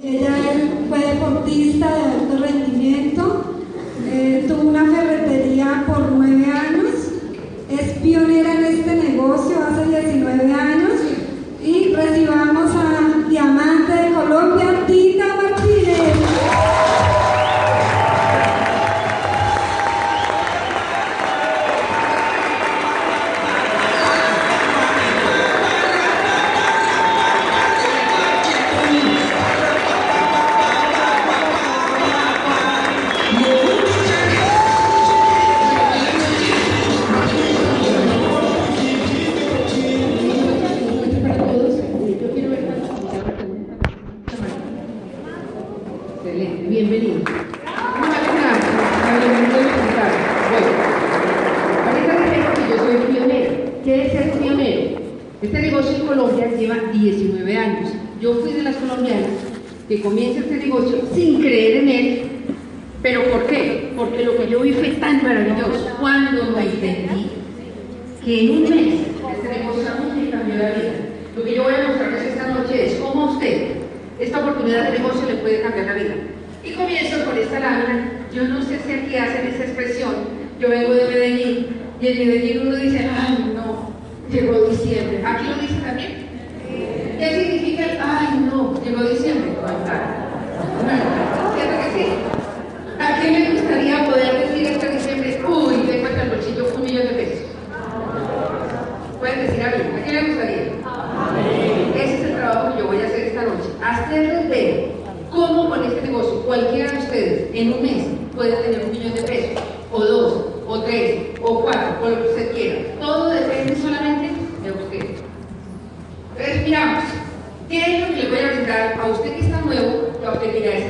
Ella fue deportista de alto rendimiento, eh, tuvo una ferretería por nueve años, es pionera en este negocio hace 19 años y recibamos a Diamante de Colombia, Tita comience este negocio sin creer en él. ¿Pero por qué? Porque lo que yo vi fue tan maravilloso cuando lo entendí que en un pequeña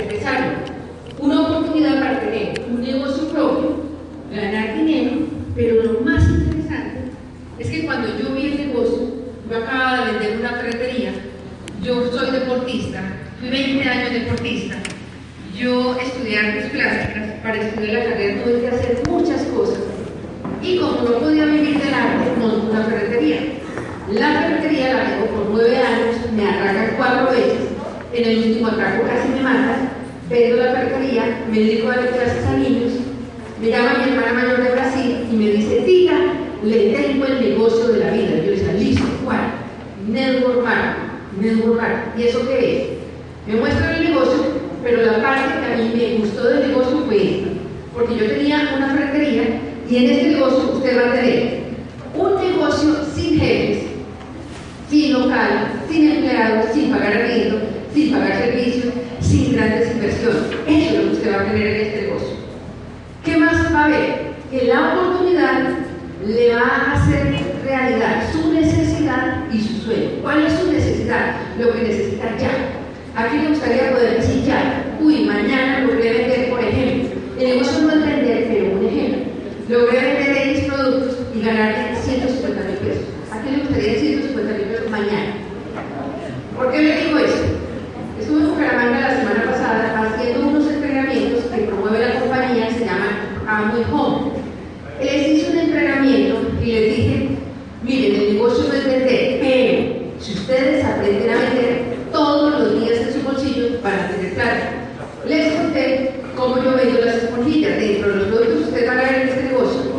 cómo yo vendo las esponjillas. Dentro de los productos usted va a ver en este negocio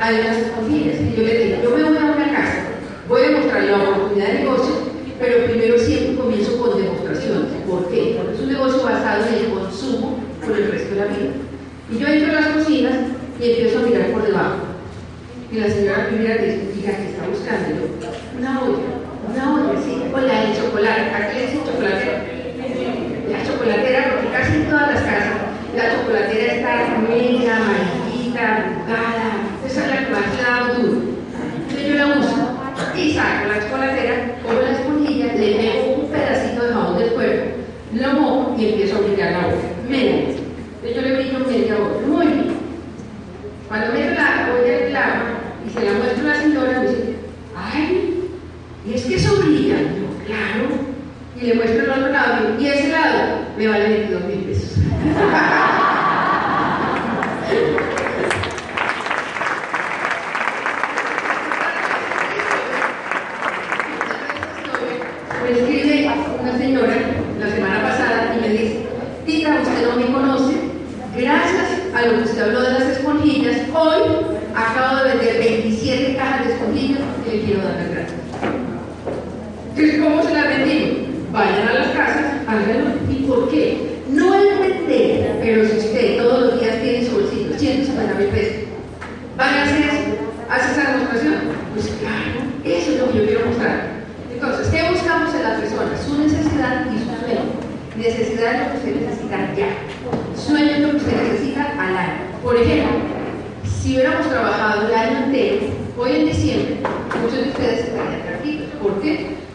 hay unas esponjillas. Y yo le digo, yo me voy a una casa, voy a mostrar la oportunidad de negocio, pero primero siempre comienzo con demostraciones. ¿Por qué? Porque es un negocio basado en el consumo por el resto de la vida. Y yo entro a las cocinas y empiezo a mirar por debajo. Y la señora primera dice, mira, que está buscando? Yo, una olla, una olla, sí, con la de chocolate. ¿A qué le dicen chocolate? La chocolatera, porque casi en todas las casas la chocolatera está mega, mariquita,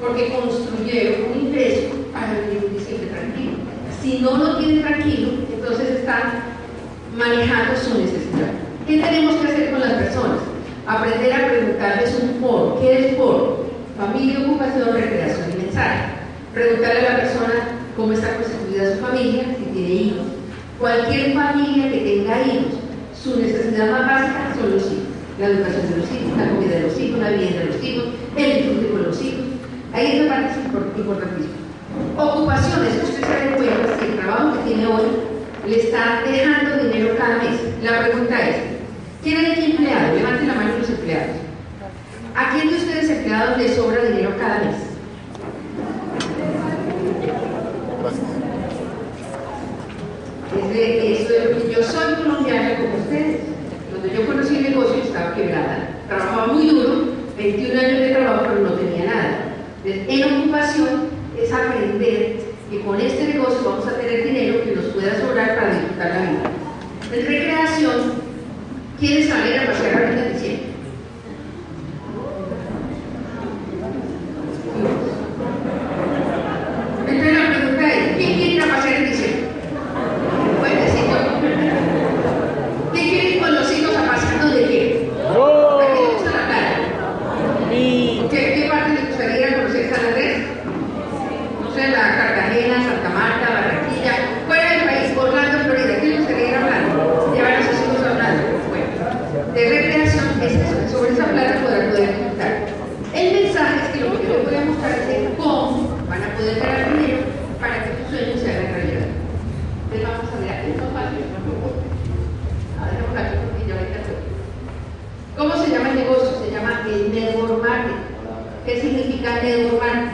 porque construyeron un ingreso para vivir siempre tranquilo. Si no lo tiene tranquilo, entonces están manejando su necesidad. ¿Qué tenemos que hacer con las personas? Aprender a preguntarles un foro. ¿Qué es foro? Familia, ocupación, recreación y mensaje. Preguntarle a la persona cómo está constituida su familia, si tiene hijos. Cualquier familia que tenga hijos, su necesidad más básica son los hijos. La educación de los hijos, la comida de los hijos, la vivienda de los hijos, el disfrute con los hijos, Ahí es una parte importantísima. Ocupaciones, usted se da cuenta que el trabajo que tiene hoy le está dejando dinero cada mes. La pregunta es, ¿quién es aquí empleado? Levante la mano los empleados. ¿A quién de ustedes empleados le sobra dinero cada mes? Es de eso es lo que yo soy colombiana como ustedes. Cuando yo conocí el negocio estaba quebrada. Trabajaba muy duro, 21 años de trabajo, pero no tenía nada. En ocupación es aprender que con este negocio vamos a tener dinero que nos pueda sobrar para disfrutar la vida. En recreación, quieren saber a pasear ¿Qué significa de urbano.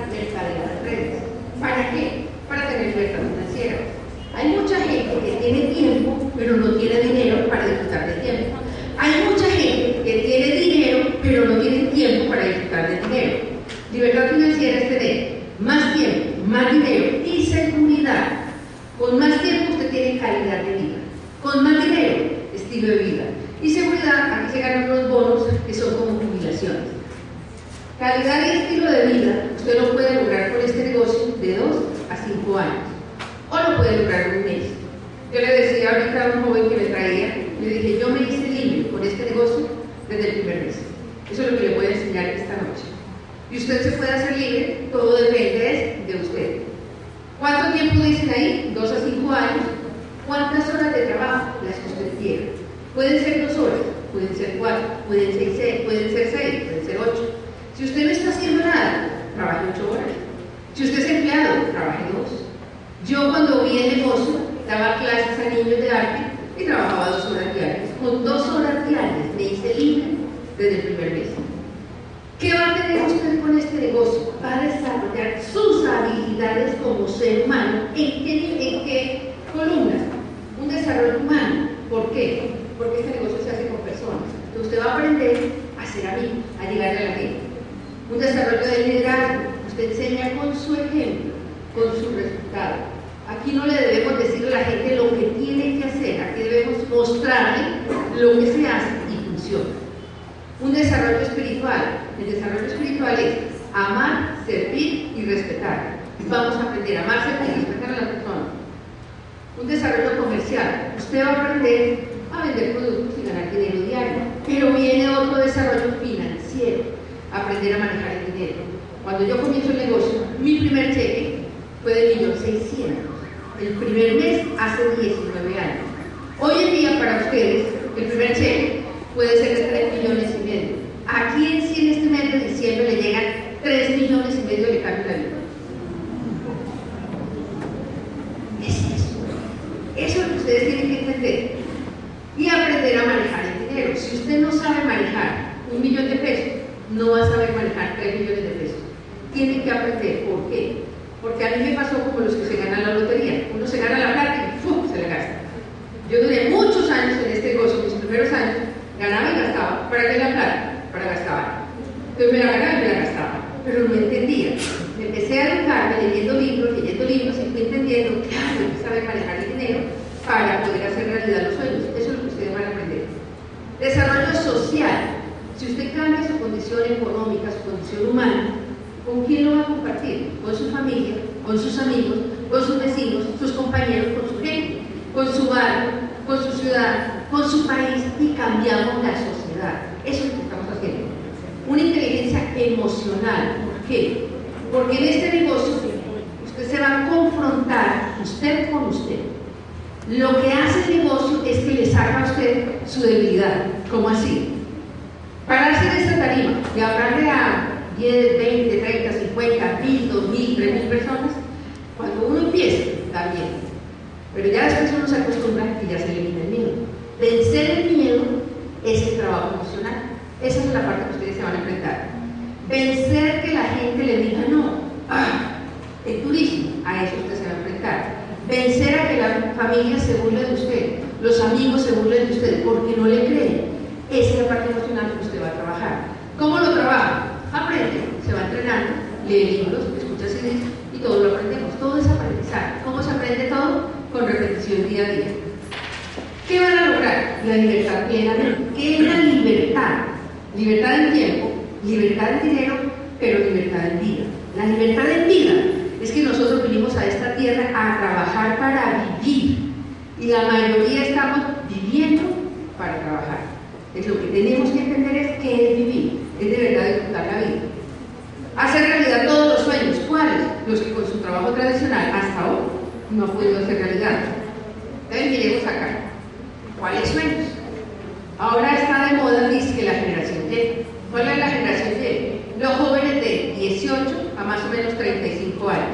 Vamos a aprender a amarse y respetar a la persona. Un desarrollo comercial. Usted va a aprender a vender productos y ganar dinero diario. Pero viene otro desarrollo financiero. Aprender a manejar el dinero. Cuando yo comienzo el negocio, mi primer cheque fue de 1.600.000. El primer mes hace 19 años. Hoy en día para ustedes, el primer cheque puede ser de 3 millones y medio. Aquí en, sí, este en este mes de diciembre le llegan 3 millones y medio de cambio. No sabe manejar un millón de pesos, no va a saber manejar tres millones de pesos. Tiene que aprender. ¿Por qué? Porque a mí me pasó como los que se ganan la lotería. Uno se gana la plata y ¡fum! se la gasta. Yo duré muchos años en este negocio, mis primeros años, ganaba y gastaba. ¿Para qué la plata? Para gastar. Entonces me la ganaba y me la gastaba. Pero no entendía. Me empecé a educarme leyendo libros, leyendo libros y fui entendiendo, claro, hay que saber manejar el dinero para poder hacer realidad los sueños. Eso es lo que ustedes van a aprender. Desarrollo social. Si usted cambia su condición humana, ¿con quién lo va a compartir? Con su familia, con sus amigos, con sus vecinos, sus compañeros, con su gente, con su barrio, con su ciudad, con su país y cambiamos la sociedad. Eso es lo que estamos haciendo. Una inteligencia emocional. ¿Por qué? Porque en este negocio usted se va a confrontar usted con usted. Lo que hace el negocio es que le saca a usted su debilidad. ¿Cómo así? Para hacer esta tarima y hablarle a 10, 20, 30, 50, 1000, 2000, 3000 personas, cuando uno empieza, también. Pero ya después uno se acostumbra y ya se elimina el miedo. Vencer el miedo es el trabajo emocional. Esa es la parte que ustedes se van a enfrentar. Vencer que la gente le diga no. Ah, el turismo, a eso usted se va a enfrentar. Vencer a que la familia se burle de usted, los amigos se burlen de usted porque no le creen. Esa es la parte emocional que usted va a trabajar. ¿Cómo lo trabaja? Aprende, se va entrenando, lee libros, escucha CDs y todo lo aprendemos. Todo es. ¿Cómo se aprende todo? Con repetición día a día. ¿Qué van a lograr? La libertad plenamente. ¿Qué es la libertad? Libertad en tiempo, libertad en dinero, pero libertad en vida. La libertad en vida es que nosotros vinimos a esta tierra a trabajar para vivir. Y la mayoría estamos viviendo para trabajar. Es lo que tenemos que entender es qué es vivir, es de verdad disfrutar la vida. Hacer realidad todos los sueños. ¿Cuáles? Los que con su trabajo tradicional hasta hoy no ha podido hacer realidad. Entonces miremos acá. ¿Cuáles sueños? Ahora está de moda, dice que la generación Y. ¿Cuál es la generación Y? Los jóvenes de 18 a más o menos 35 años.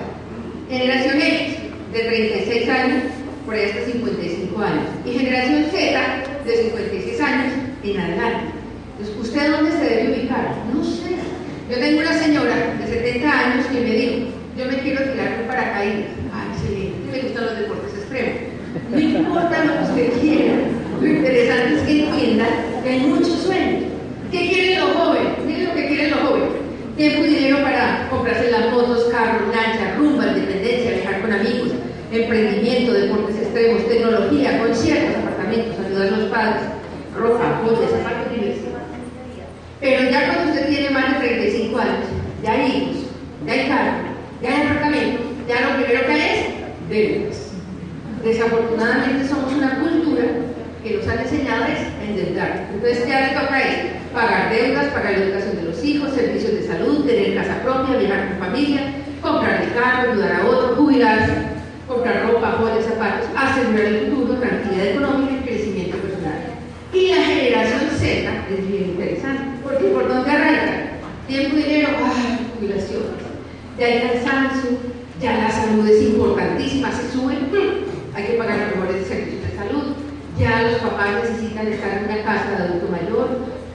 Generación X, de 36 años por ahí hasta 55 años. Y generación Z, de 56 años en adelante. Entonces, ¿usted dónde se debe ubicar? No sé. Yo tengo una señora de 70 años que me dijo, yo me quiero tirar un paracaídas. Ay, excelente, me gustan los deportes extremos. No importa lo que usted quiera, lo interesante es que entienda que hay muchos sueños. ¿Qué quieren los jóvenes? Miren lo que quieren los jóvenes. Tiempo y dinero para comprarse las motos, carros, lanchas, rumba, independencia, viajar con amigos, emprendimiento, deportes extremos, tecnología, conciertos, apartamentos, ayudar a los padres, ropa, joyas, zapatos, diversidad. Pero ya cuando usted tiene más de 35 años, ya hay hijos, ya hay carro, ya hay apartamento, ya lo primero que hay es deudas. Desafortunadamente somos una cultura que nos han enseñado es endeudarnos. Entonces, ¿qué le toca es pagar deudas, pagar la educación de los hijos, servicios de salud, tener casa propia, viajar con familia, comprar el carro, ayudar a otro, jubilarse, comprar ropa, joyas, zapatos, asegurar el futuro, tranquilidad económica y crecimiento personal. Y la generación Z es bien interesante, porque ¿por dónde arranca? Tiempo dinero, ¡ay! Jubilaciones. Ya hay cansancio, ya la salud es importantísima, se sube, hay que pagar los mejores servicios de salud, ya los papás necesitan estar en una casa de adulto mayor,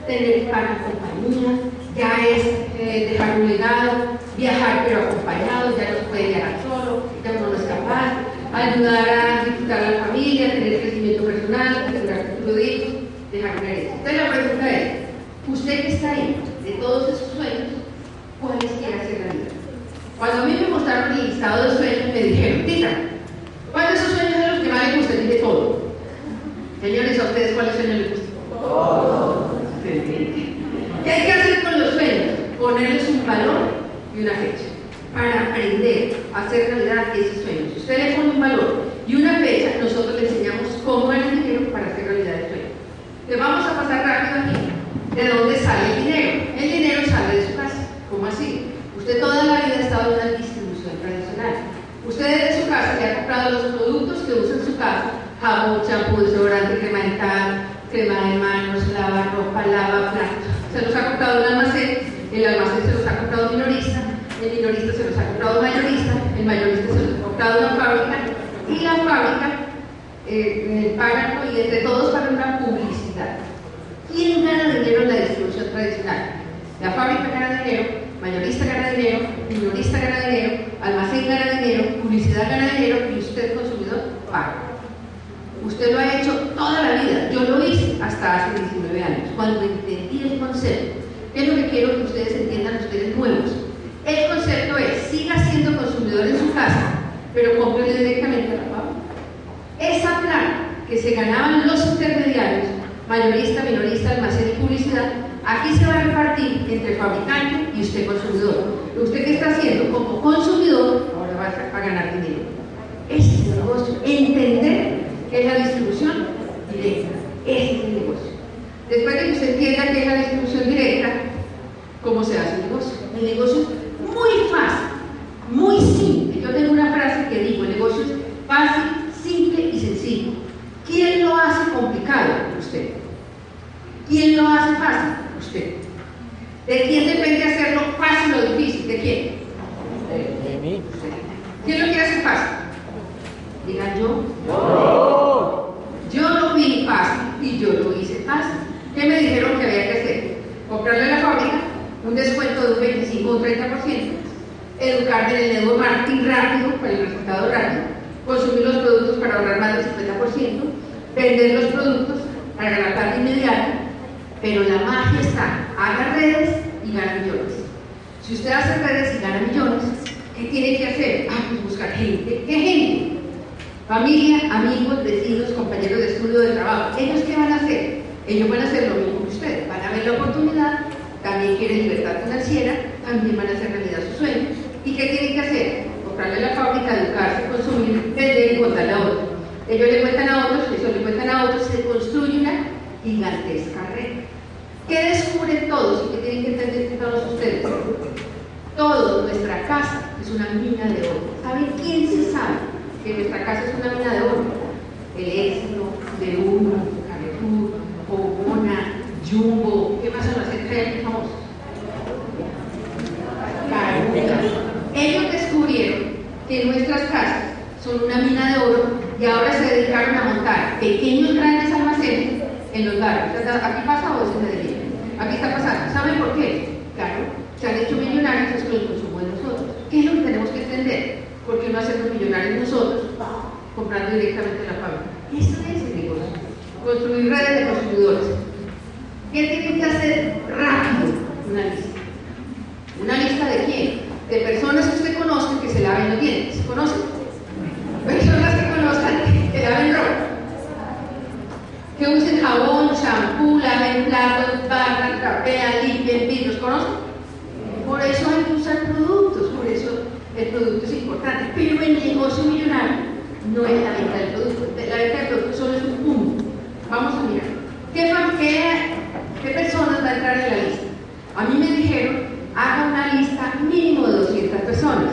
tener para compañía, ya es eh, dejar un legado, viajar pero acompañado, ya no se puede viajar solo, ya no es capaz, ayudar a disfrutar a la familia, tener crecimiento personal, asegurar el futuro de hijos, dejar una herencia. Entonces la pregunta es, usted que está ahí, de todos esos sueños, ¿cuáles quiere hacer realidad? Cuando a mí me mostraron el listado de sueños, me dijeron, tita, ¿cuáles de esos sueños son los que más le gustan? Dije todo. Señores, ¿a ustedes cuáles sueños les gustan? Todos. ¿Qué hay que hacer con los sueños? Ponerles un valor y una fecha para aprender a hacer realidad esos sueños. Si usted le pone un valor y una fecha, nosotros le enseñamos cómo ganar dinero para hacer realidad el sueño. Le vamos a pasar rápido aquí. ¿De dónde sale el dinero? El dinero sale de su casa. ¿Cómo así? Usted toda la vida ha estado en una distribución tradicional. Usted desde su casa le ha comprado los productos que usa en su casa, jabón, champú, desodorante, crema dental, crema de manos, lava ropa, lava platos. Se los ha comprado un almacén, el almacén se los ha comprado un minorista, el minorista se los ha comprado mayorista, el mayorista se los ha comprado una fábrica y la fábrica eh, pagan y entre todos pagan una publicidad. ¿Quién gana dinero en la distribución tradicional? La fábrica gana dinero, mayorista gana dinero, minorista gana dinero, almacén gana dinero, publicidad gana dinero y usted consumidor paga. Usted lo ha hecho toda la vida. Yo lo hice hasta hace 19 años, cuando entendí el concepto. ¿Qué es lo que quiero que ustedes entiendan, ustedes nuevos? El concepto es, siga siendo consumidor en su casa, pero cómprele directamente a la fábrica. Esa plata que se ganaban los intermediarios, mayorista, minorista, almacén y publicidad, aquí se va a repartir entre fabricante y usted consumidor. ¿Usted qué está haciendo? Como consumidor, ahora va a ganar dinero. Ese es el negocio. Entender que es la distribución directa. Ese es el negocio. Después de que usted entienda qué es la distribución directa, ¿cómo se hace el negocio? El negocio es muy fácil, muy simple. Yo tengo una frase que digo, el negocio es fácil, simple y sencillo. ¿Quién lo hace complicado? Usted. ¿Quién lo hace fácil? Usted. ¿De quién depende hacerlo fácil o difícil? ¿De quién? De mí. ¿Quién lo quiere hacer fácil? Digan yo. Yo. Yo lo vi fácil y yo lo hice fácil. ¿Qué me dijeron que había que hacer? Comprarle a la fábrica un descuento de un 25 o un 30%, educar en el network marketing rápido para el resultado rápido, consumir los productos para ahorrar más del 50%, vender los productos para ganar de inmediato, pero la magia está, haga redes y gana millones. Si usted hace redes y gana millones, ¿qué tiene que hacer? Ah, pues buscar gente. ¿Qué gente? Familia, amigos, vecinos, compañeros de estudio, de trabajo. ¿Ellos qué van a hacer? Ellos van a hacer lo mismo que usted. Van a ver la oportunidad, también quieren libertad financiera, también van a hacer realidad sus sueños. ¿Y qué tienen que hacer? Comprarle la fábrica, educarse, consumir, vender y contarle a otros. Ellos le cuentan a otros, eso le cuentan a otros, se construye una gigantesca red. ¿Qué descubren todos y qué tienen que entender todos ustedes? Todo, nuestra casa es una mina de oro. ¿Saben quién se sabe que nuestra casa es una mina de oro? El éxito, de uno, Carrefour, Obona, Jumbo, ¿qué más son las estrellas famosos? Ellos descubrieron que nuestras casas son una mina de oro y ahora se dedicaron a montar pequeños grandes almacenes en los barrios. ¿Aquí pasa o es en Medellín? Aquí está pasando. ¿Saben por qué? Claro, se han hecho millonarios con el consumo de nosotros. ¿Qué es lo que tenemos que entender? ¿Por qué no hacemos millonarios nosotros comprando directamente la fábrica? Eso es el negocio. Construir redes de consumidores. ¿Qué tienen que hacer rápido? Una lista. ¿Una lista de quién? De personas que usted conoce que se laven los dientes. ¿Se conocen? Personas que conozcan que laven ropa. Que usen jabón, champú, laven platos, barran, trapean, limpian, vidrios. ¿Conocen? Por eso hay que usar productos, por eso el producto es importante. Pero el negocio millonario no es la venta del producto. La venta del producto solo es un punto. Vamos a mirar. ¿Qué, qué, qué personas va a entrar en la lista? A mí me dijeron, haga una lista mínimo de 200 personas.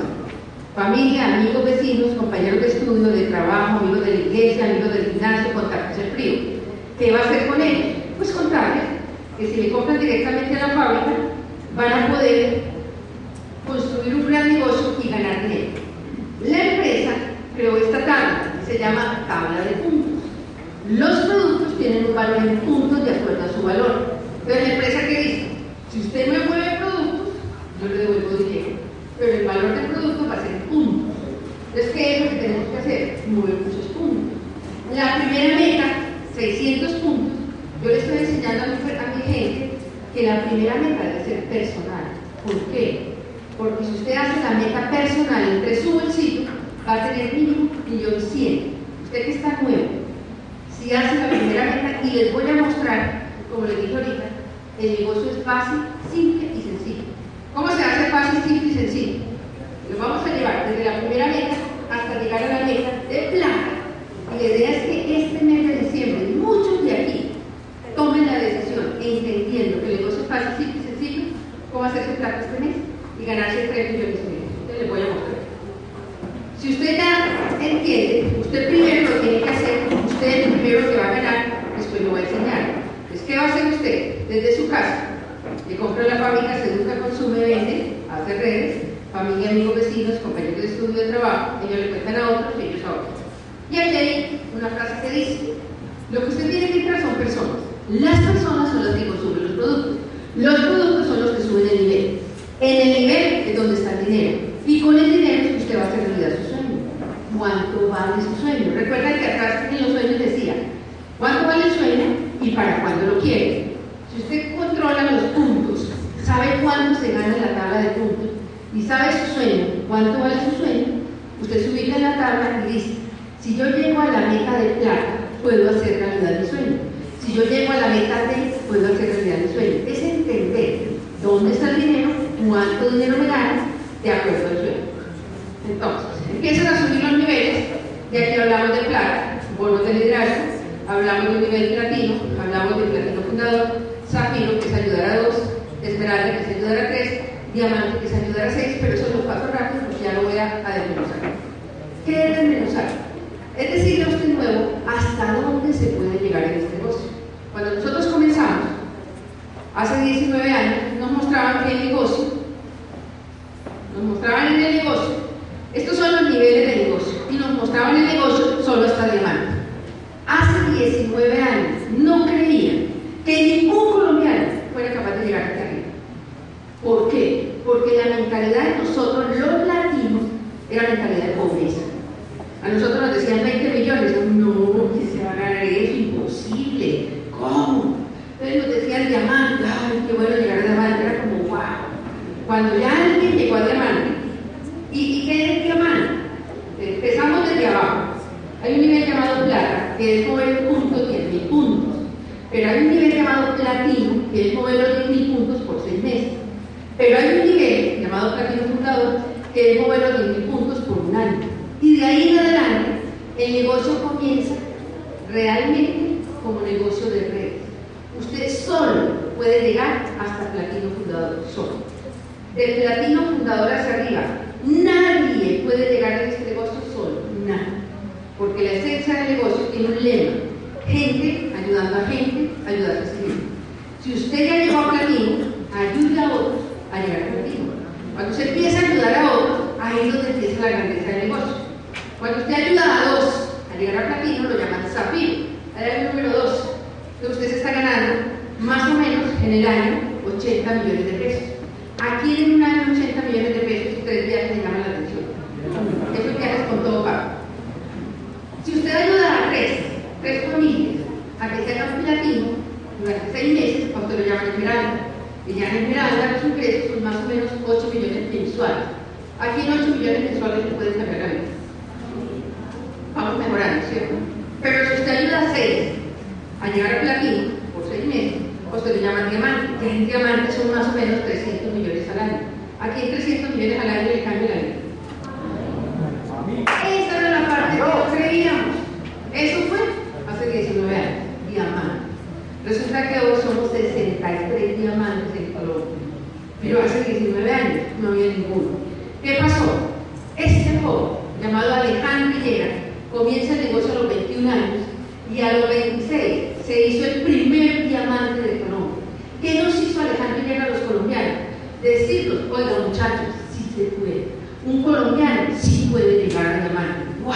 Familia, amigos, vecinos, compañeros de estudio, de trabajo, amigos de la iglesia, amigos del gimnasio, contactos del frío. ¿Qué va a hacer con ellos? Pues contarles que si le compran directamente a la fábrica, van a poder construir un gran negocio y ganar dinero. La empresa creó esta tabla, se llama tabla de puntos. Los productos tienen un valor en puntos de acuerdo a su valor. Pero la empresa que dice, si usted me mueve productos, yo le devuelvo dinero. Pero el valor del producto hablamos de un nivel platino, hablamos de platino fundador, zafiro, que es ayudar a dos, esmeralda, que es ayudar a tres, diamante, que es ayudar a seis, pero eso lo paso rápido porque ya lo voy a, a desmenuzar. ¿Qué es desmenuzar? Es decirle a usted nuevo hasta dónde se puede llegar en este negocio. Cuando nosotros comenzamos, hace 19 años, nos mostraban que el negocio, nos mostraban en el negocio, estos son los niveles de negocio, y nos mostraban el negocio solo hasta diamante. Hace 19 años no creían que ningún colombiano fuera capaz de llegar hasta arriba. ¿Por qué? Porque la mentalidad de nosotros, los latinos, era mentalidad de pobreza. A nosotros nos decían 20 millones, no, que se va a ganar eso, imposible, ¿cómo? Entonces nos decían diamante, ay, qué bueno llegar a diamante, era como wow. Cuando ya alguien llegó a diamante, ¿y, qué es diamante? Empezamos desde abajo. Hay un nivel llamado plata, que es un punto 10.000 puntos. Pero hay un nivel llamado platino, que es mover los 10.000 puntos por 6 meses. Pero hay un nivel llamado platino fundador, que es mover los 10.000 puntos por un año. Y de ahí en adelante, el negocio comienza realmente como negocio de redes. Usted solo puede llegar hasta platino fundador, solo. Del platino fundador hacia arriba, nadie puede llegar en este negocio solo, nadie. Porque la esencia del negocio tiene un lema, gente ayudando a gente, ayudando a sí mismo. Si usted ya llegó a platino, ayude a otros a llegar platino. Cuando usted empieza a ayudar a otros, ahí es donde empieza la grandeza del negocio. Cuando usted ayuda a dos a llegar a platino, lo llaman zafiro. Ahora el número dos. Entonces usted se está ganando más o menos en el año 80 millones de pesos. Aquí en un año 80 millones de pesos, tres viajes le llaman la atención. Esos viajes con todo pago. Si usted ayuda a tres, tres familias, a que se hagan platino durante seis meses, a usted lo llaman esmeralda. Y ya en esmeralda los ingresos son más o menos 8 millones mensuales. Aquí en 8 millones mensuales se puede sacar la vida. Vamos mejorando, ¿cierto? Pero si usted ayuda a 6 a llegar a platino por 6 meses, usted lo llaman diamante. Y en diamante son más o menos 300 millones al año. Aquí en 300 millones al año le cambia la vida. Esa era la parte que no creíamos. Eso fue hace 19 años, diamante. Resulta que hoy somos 63 diamantes en Colombia. Pero hace 19 años no había ninguno. ¿Qué pasó? Este joven, llamado Alejandro Villera, comienza el negocio a los 21 años y a los 26 se hizo el primer diamante de Colombia. ¿Qué nos hizo Alejandro Villera a los colombianos? Decirnos, oiga muchachos, sí se puede. Un colombiano sí puede llegar a diamante. ¡Wow!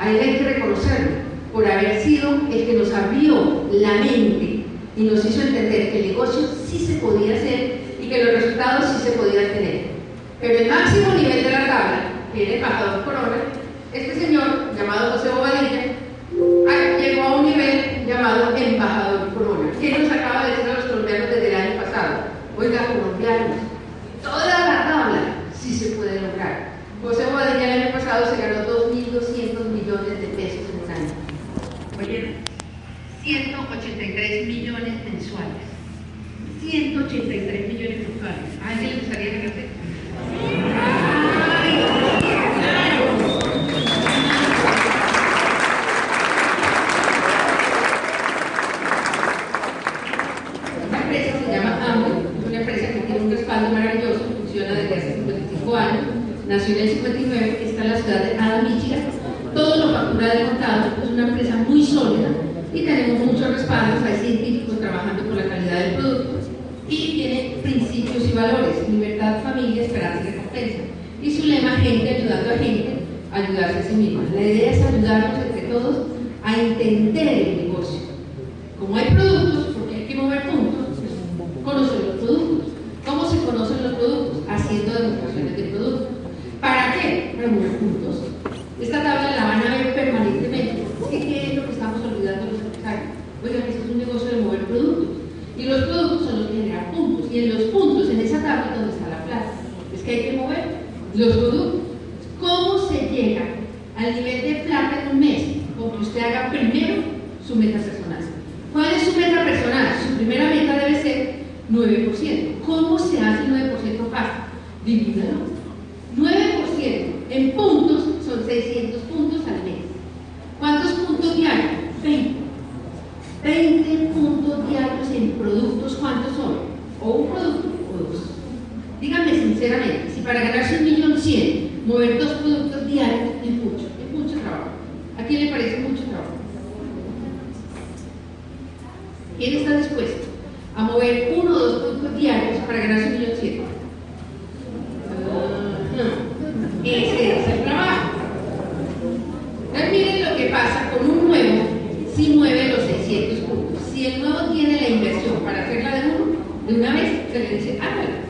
Ahí hay que reconocerlo por haber sido el que nos abrió la mente y nos hizo entender que el negocio sí se podía hacer y que los resultados sí se podían tener. Pero el máximo nivel de la tabla, que era embajador corona, este señor, llamado José Bobadilla, llegó a un nivel llamado embajador corona. ¿Qué nos acaba de decir a los colombianos desde el año pasado? Oiga, colombianos, toda la tabla sí se puede lograr. José Bobadilla el año pasado se ganó 2.200 millones de pesos en un año. Oye, 183 millones mensuales. 183 millones mensuales. ¿A alguien le gustaría ganarse? ¡Ay! Esta empresa se llama Amway, es una empresa que tiene un respaldo maravilloso, funciona desde hace 55 años, nació en el 59, está en la ciudad de Ada, Michigan, todo lo factura de contado, es una empresa muy sólida y tenemos muchos respaldos, hay científicos trabajando por la calidad del producto y tiene principios y valores, libertad, familia, esperanza y recompensa. Y su lema, gente ayudando a gente, ayudarse a sí misma. La idea es ayudarnos entender el negocio. Como hay productos, porque hay que mover puntos, conocer los productos. ¿Cómo se conocen los productos? Haciendo demostraciones de productos. ¿Para qué? Para mover puntos. Esta tabla la van a ver permanentemente. ¿Qué es lo que estamos olvidando los empresarios? Oigan, esto es un negocio de mover productos. Y los productos son los que generan puntos. Y en los puntos, en esa tabla, es donde está la plata. Es que hay que mover los productos. ¿Cómo se llega al nivel de plata en un mes? Con que usted haga primero su meta personal. ¿Cuál es su meta personal? Su primera meta debe ser 9%. ¿Cómo se hace el 9% fácil? Divídalo. 9% en puntos son 600 puntos al mes. ¿Cuántos puntos diarios? 20. 20 puntos diarios en productos, ¿cuántos son? O un producto o dos. Díganme sinceramente, si para ganarse un millón cien, mover dos productos diarios es mucho, es mucho trabajo. ¿A quién le parece mucho trabajo? ¿Quién está dispuesto a mover uno o dos productos diarios para ganarse un millón cien? Uh, ese es el trabajo. Entonces miren lo que pasa con un nuevo si mueve los 600 puntos. Si el nuevo tiene la inversión para hacerla de uno, de una vez, se le dice, hágala.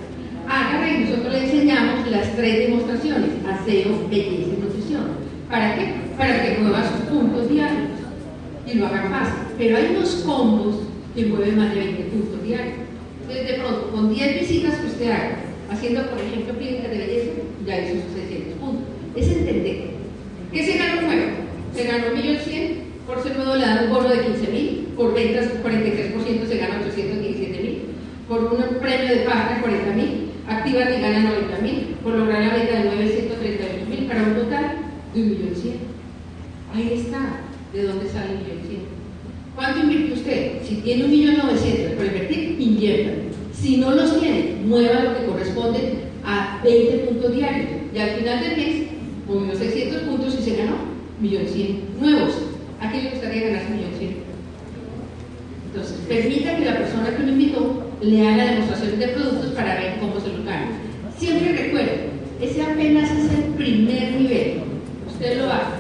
Hágala y nosotros le enseñamos las tres demostraciones, nutrición. ¿Para qué? Para que mueva sus puntos diarios y lo haga fácil. Pero hay unos combos que mueven más de 20 puntos diarios. Entonces, de pronto, con 10 visitas que usted haga, haciendo, por ejemplo, clínica de belleza, ya hizo sus 600 puntos. Es entender. ¿Qué se ganó nuevo? Se ganó 1.100.000 por ser nuevo le dan un bono de 15.000, por ventas 43% se gana 817.000, por un premio de página 40.000, activa y gana 90.000, por lograr la venta de 938.000 para un total de 1.100.000. Ahí está, ¿de dónde sale el 1.100.000? ¿Cuánto invirtió usted? Si tiene 1.900.000 para invertir, invierta. Si no los tiene, mueva lo que corresponde a 20 puntos diarios. Y al final del mes, movió 600 puntos y se ganó 1.100.000 nuevos. ¿A quién le gustaría ganarse un millón cien? Entonces, permita que la persona que lo invitó le haga demostraciones de productos para ver cómo se lo gana. Siempre recuerde, ese apenas es el primer nivel. Usted lo hace.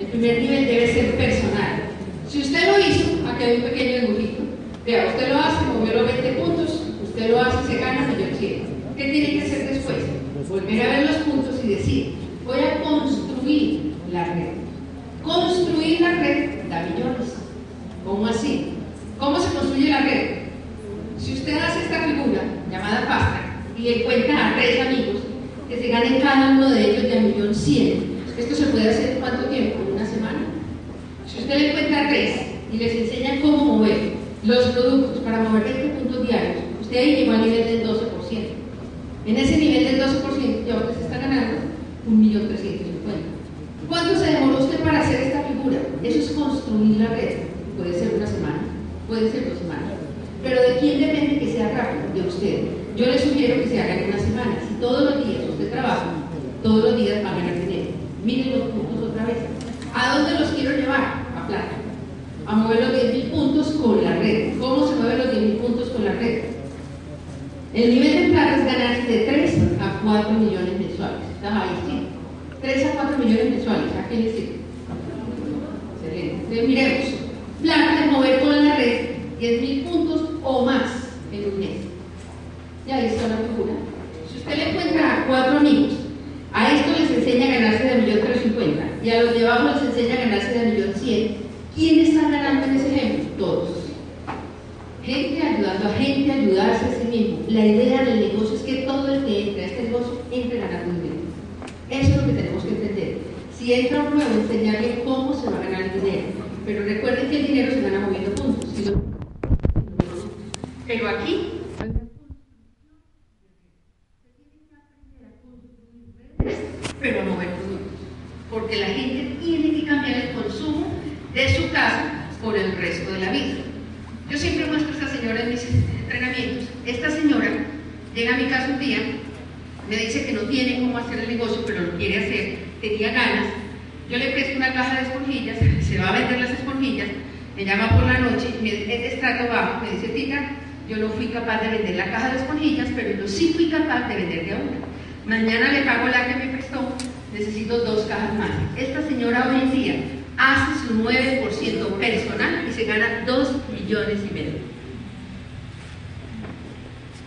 El primer nivel debe ser personal. Si usted lo hizo, aquí hay un pequeño dibujito. Vea, usted lo hace, movió los 20 puntos, usted lo hace, se gana cien. ¿Qué tiene que hacer después? Volver a ver los puntos y decir, voy a construir la red. Construir la red da millones. ¿Cómo así? ¿Cómo se construye la red? Si usted hace esta figura llamada pasta y encuentra a tres amigos que se ganen cada uno de ellos de a millón cien, ¿esto se puede hacer en cuánto tiempo? ¿En una semana? Si usted le encuentra tres y les enseña cómo mover los productos para mover 20 puntos diarios, usted ahí llegó al nivel del 12%. En ese nivel del 12% ya usted se está ganando un millón trescientos ¿Cuánto se demoró usted para hacer esta figura? Eso es construir la red. Puede ser una semana, puede ser dos semanas. Pero ¿de quién depende que sea rápido? De usted. Yo le sugiero que se haga en una semana. Si todos los días usted trabaja, todos los días va a ganar dinero. Miren los puntos otra vez. ¿A dónde los quiero llevar? A plata. A mover los 10.000 puntos con la red. ¿Cómo se mueven los 10.000 puntos con la red? El nivel de plata es ganar de 3 a 4 millones mensuales. ¿Está ahí? Sí. 3 a 4 millones mensuales. ¿A qué le sirve? Excelente. Entonces, miremos. Plata de mover con la red 10 mil puntos o más en un mes. Ya ahí está la figura. Si usted le encuentra a cuatro amigos, a esto les enseña a ganarse de millón 350 y a los de abajo les enseña a ganarse de millón 100. ¿Quién está ganando en ese ejemplo? Todos. Gente ayudando a gente a ayudarse a sí mismo. La idea del negocio es que todo el que entre a este negocio entre ganando dinero. Eso es lo que tenemos que entender. Si entra un nuevo, enseñarle cómo se va a ganar el dinero. Pero recuerden que el dinero se gana moviendo puntos. ¿sí? Pero aquí, pero a mover productos. Porque la gente tiene que cambiar el consumo de su casa por el resto de la vida. Yo siempre muestro a esta señora en mis entrenamientos. Esta señora llega a mi casa un día, me dice que no tiene cómo hacer el negocio, pero lo quiere hacer, tenía ganas. Yo le presto una caja de esponjillas, se va a vender las esponjillas, me llama por la noche, me, es de estrato bajo, me dice, Tita, yo no fui capaz de vender la caja de esponjillas, pero yo sí fui capaz de vender de una. Mañana le pago la que me prestó, necesito dos cajas más. Esta señora hoy en día hace su 9% personal y se gana 2 millones y medio.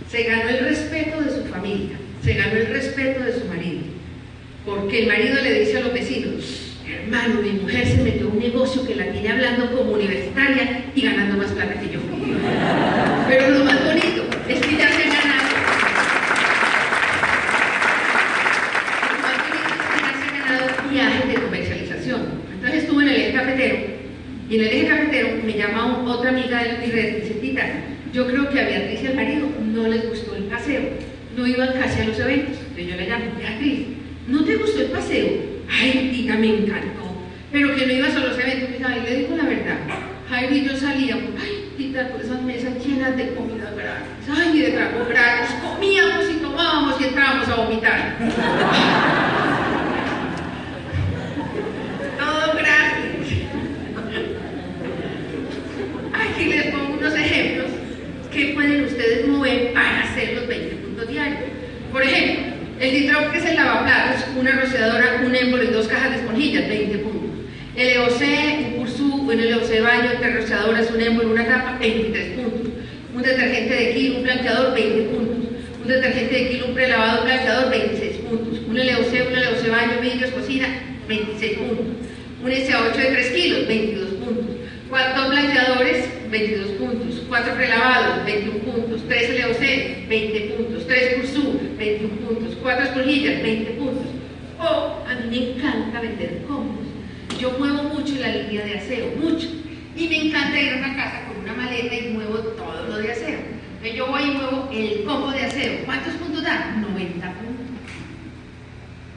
Se ganó el respeto de su familia, se ganó el respeto de su marido, porque el marido le dice a los vecinos, hermano, mi mujer se metió un negocio que la tiene hablando como universitaria y ganando más plata que yo. Pero lo más bonito es que ya se ha ganado. Lo más bonito es que ya se ha ganado viajes de comercialización. Entonces estuve en el eje cafetero y en el eje cafetero me llama otra amiga de mi red y dice, Tita, yo creo que a Beatriz y al marido no les gustó el paseo, no iban casi a los eventos. Entonces yo le llamo, Beatriz, ¿no te gustó el paseo? Ay, Tita, me encantó, pero que no ibas a los eventos. Y le digo la verdad, Jairo y yo salíamos, ay, Tita, con esas mesas llenas de comida gratis, ay, y de trago gratis, comíamos y tomábamos y entrábamos a vomitar. Todo gratis. Aquí les pongo unos ejemplos que pueden ustedes mover para hacer los 20 puntos diarios. Por ejemplo, el Ditrop, que es el lavaplatos, una rociadora, un émbolo y dos cajas de esponjillas, 20 puntos. El EOC, un cursú, un EOC de baño, tres rociadoras, un émbolo, una tapa, 23 puntos. Un detergente de kilo, un blanqueador, 20 puntos. Un detergente de kilo, un prelavado, un blanqueador, 26 puntos. Un LOC, un LOC baño, vidrios, cocina, 26 puntos. Un SA8 de 3 kilos, 22 puntos. Cuatro blanqueadores, 22 puntos. Cuatro prelavados, 21 puntos. Tres LOC, 20 puntos. Tres Cursú, 21 puntos. Cuatro esponjillas, 20 puntos. O a mí me encanta vender combos. Yo muevo mucho la línea de aseo, mucho. Y me encanta ir a una casa con una maleta y muevo todo lo de aseo. Yo voy y muevo el combo de aseo. ¿Cuántos puntos da? 90 puntos.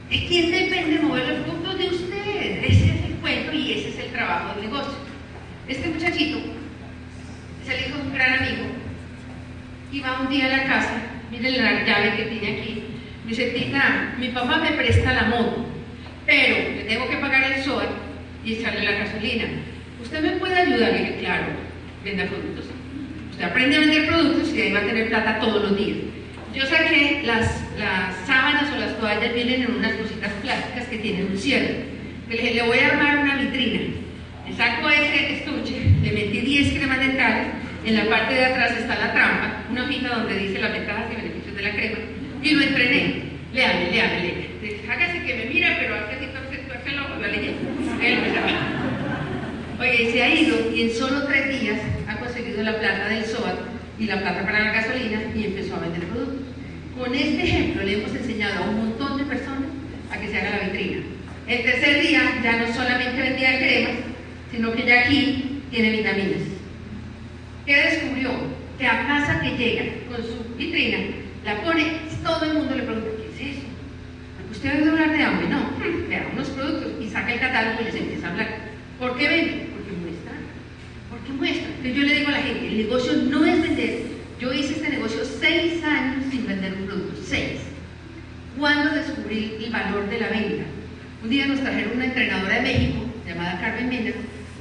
¿De quién depende mover los puntos de usted? Ese es el cuento y ese es el trabajo del negocio. Este muchachito hijo de un gran amigo y va un día a la casa, miren la llave que tiene aquí, me dice, tita, mi papá me presta la moto, pero le tengo que pagar el SOAT y echarle la gasolina. ¿Usted me puede ayudar? Y claro, venda productos. Usted aprende a vender productos y ahí va a tener plata todos los días. Yo saqué las, las sábanas o las toallas vienen en unas cositas plásticas que tienen un cierre. Le dije, le voy a armar una vitrina. Le saco ese estuche, le metí 10 cremas dentales, en la parte de atrás está la trampa, una hojita donde dice las ventajas y beneficios de la crema, y lo entrené. Léame, léame, léame. Hágase que me mira, pero hace así, tuerce, tuerce el ojo, yo leyendo. Él empezaba. Oye, se ha ido y en solo tres días ha conseguido la plata del SOAT y la plata para la gasolina y empezó a vender productos. Con este ejemplo le hemos enseñado a un montón de personas a que se haga la vitrina. El tercer día ya no solamente vendía cremas, sino que ya aquí tiene vitaminas. ¿Qué descubrió? Que a casa que llega con su vitrina, la pone, todo el mundo le pregunta, ¿qué es eso? ¿Usted ha oído hablar de hambre? No, le da unos productos saca el catálogo y les empieza a hablar. ¿Por qué vende? Porque muestra. Porque muestra. Entonces yo le digo a la gente, el negocio no es vender. Yo hice este negocio seis años sin vender un producto. Seis. ¿Cuándo descubrí el valor de la venta? Un día nos trajeron una entrenadora de México, llamada Carmen Mena,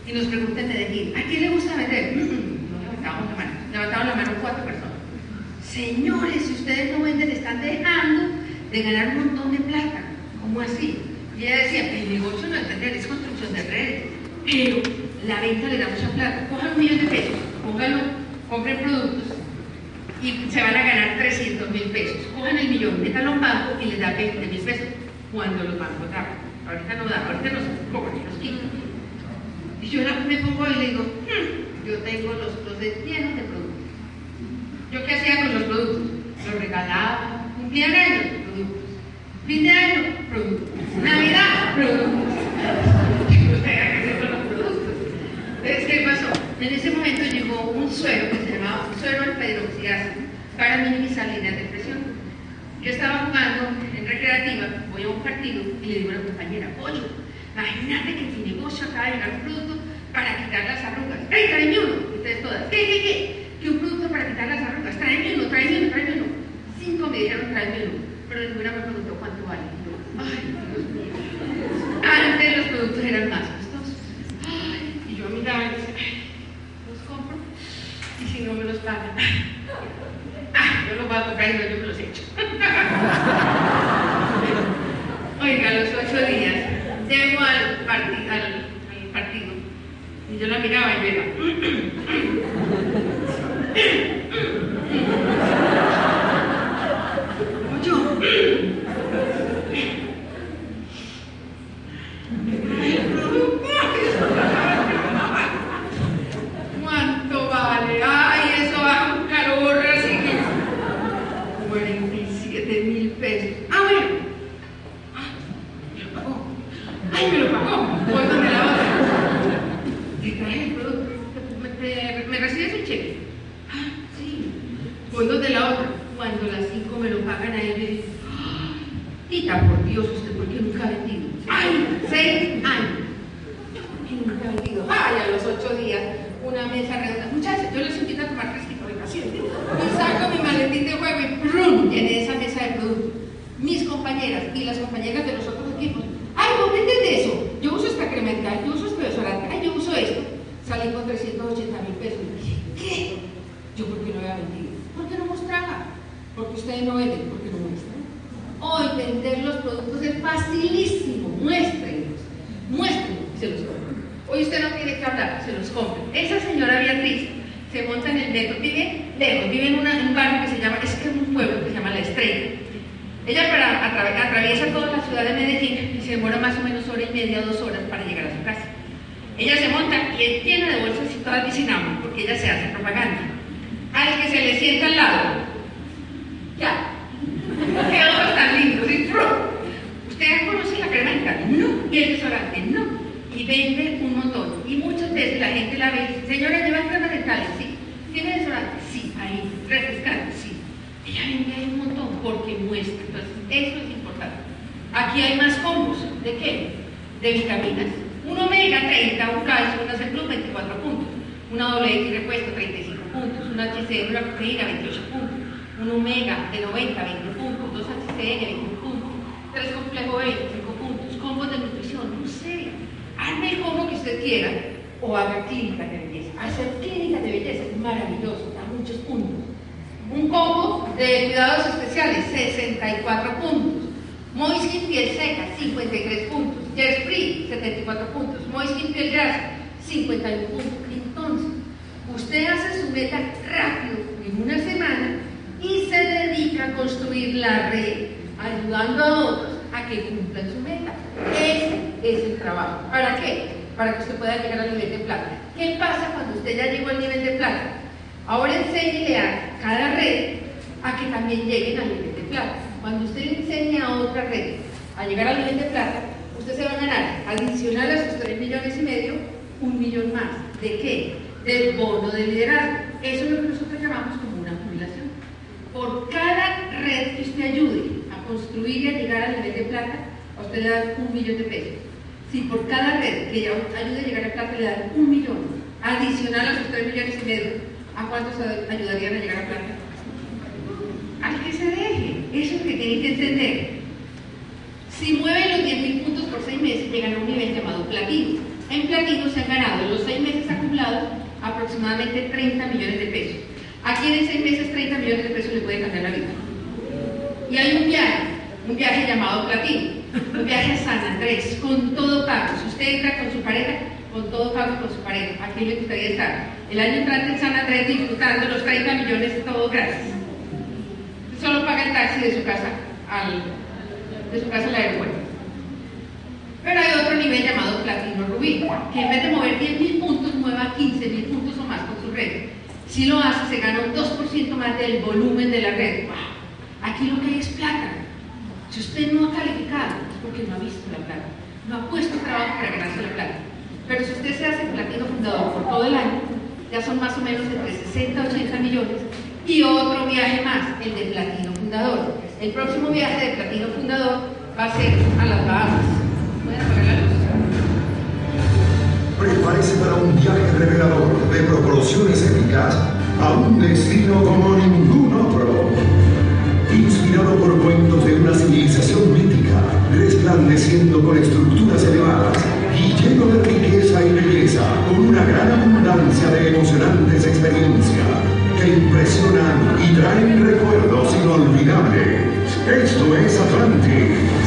y nos pregunta en Medellín, ¿a quién le gusta vender? No levantábamos la mano. Levantaban la mano cuatro personas. Señores, si ustedes no venden, están dejando de ganar un montón de plata. ¿Cómo así? Y ella decía, el negocio no es vender, es construcción de redes. Pero la venta le da mucha plata. Cojan un millón de pesos, pónganlo, compren productos y se van a ganar 300 mil pesos. Cojan el millón, métanlo a un banco y les da 20 mil pesos cuando los bancos dan. Ahorita no dan, ahorita nos cobran, los quitan. Y yo me pongo y le digo, "Hmm, yo tengo los closets llenos de productos. ¿Yo qué hacía con los productos? Los regalaba, cumplían años. Fin de año, productos. Navidad, productos. Entonces, ¿qué pasó? En ese momento llegó un suero que se llamaba suero alfa-hidroxidasa para minimizar líneas de presión. Yo estaba jugando en recreativa, voy a un partido y le digo a la compañera, oye, imagínate que mi negocio acaba de llegar un producto para quitar las arrugas. ¡Ay, tráeme uno! Ustedes todas, ¿qué, qué, qué? Que un producto para quitar las arrugas. Tráeme uno, tráeme uno, tráeme uno. Cinco me dijeron, tráeme uno. Pero ninguna me preguntó cuánto vale. Ay, Dios mío. compañeras y las compañeras de los otros equipos, ay, vos de eso, yo uso esta cremental, yo uso este desodorante, ay, yo uso esto. Salí con 380 mil pesos y dije, ¿qué? Yo, ¿por qué no había vendido? ¿Por qué no mostraba? Porque ustedes no venden, porque no muestran. Hoy vender los productos es facilísimo, muéstrenlos, muéstrenlos y se los compran. Hoy usted no tiene que hablar, se los compran. Esa señora Beatriz se monta en el metro, vive lejos, vive en, una, en un barrio que se llama, es que es un pueblo que se llama La Estrella ella atraviesa toda la ciudad de Medellín y se demora más o menos hora y media, o dos horas para llegar a su casa. Ella se monta y él tiene de bolsas y todas dicen porque ella se hace propaganda. Al que se le sienta al lado, ya. Qué ojos tan lindos, ¿sí? ¿Usted conoce la crema de No. ¿Y el restaurante? No. Y vende un montón. Y muchas veces la gente la ve y dice, señora, ¿lleva crema de tal? Sí. ¿Tiene restaurante? Sí, ahí, refrescante. Ella vendía un montón porque muestra. Entonces, eso es importante. Aquí hay más combos. ¿De qué? De vitaminas. Un omega 30, un calcio, una C 24 puntos. Una doble X repuesto, 35 puntos. Una HCN, una proteína, 28 puntos. Un omega de 90, 20 puntos. Dos HCN, 21 puntos. Tres complejo E, 5 puntos. Combos de nutrición, no sé. Hazme el combo que usted quiera o haga clínicas de belleza. Hacer clínicas de belleza es maravilloso, da muchos puntos un combo de cuidados especiales, 64 puntos. Moiskin piel seca, 53 puntos. Jess 74 puntos. Moiskin piel grasa, 51 puntos. Entonces, usted hace su meta rápido en una semana y se dedica a construir la red, ayudando a otros a que cumplan su meta. Ese es el trabajo. ¿Para qué? Para que usted pueda llegar al nivel de plata. ¿Qué pasa cuando usted ya llegó al nivel de plata? Ahora enséñele a cada red a que también lleguen al nivel de plata. Cuando usted enseñe a otra red a llegar al nivel de plata, usted se va a ganar, adicional a sus 3 millones y medio, un millón más. ¿De qué? Del bono de liderazgo. Eso es lo que nosotros llamamos como una jubilación. Por cada red que usted ayude a construir y a llegar al nivel de plata, a usted le dan un millón de pesos. Si por cada red que ayude a llegar a plata le dan un millón, adicional a sus 3 millones y medio, ¿A cuántos ayudarían a llegar a plata? Al que se deje. Eso es lo que tienen que entender. Si mueven los 10.000 puntos por 6 meses, llegan a un nivel llamado platino. En platino se han ganado en los 6 meses acumulados aproximadamente 30 millones de pesos. ¿A quién en 6 meses 30 millones de pesos le puede cambiar la vida? Y hay un viaje, un viaje llamado platino, un viaje a San Andrés, con todo pago. Si usted entra con su pareja, con todo pago con su pareja. Aquí lo que ustedes están. El año entrante están a tres disfrutando los 30 millones, de todo gratis. Solo paga el taxi de su casa al, de su casa al aeropuerto. Pero hay otro nivel llamado platino rubí, que en vez de mover 10.000 puntos, mueva 15.000 puntos o más con su red. Si lo hace, se gana un 2% más del volumen de la red. ¡Wow! Aquí lo que hay es plata. Si usted no ha calificado, es porque no ha visto la plata. No ha puesto trabajo para ganarse la plata. Pero si usted se hace platino fundador por todo el año, ya son más o menos entre 60 a 80 millones. Y otro viaje más, el de platino fundador. El próximo viaje de platino fundador va a ser a las Bahamas. ¿Pueden apagar la luz? Prepárese para un viaje revelador de proporciones épicas a un destino como ningún otro. Inspirado por cuentos de una civilización mítica, resplandeciendo con estructuras elevadas lleno de riqueza y belleza, con una gran abundancia de emocionantes experiencias que impresionan y traen recuerdos inolvidables. Esto es Atlantic.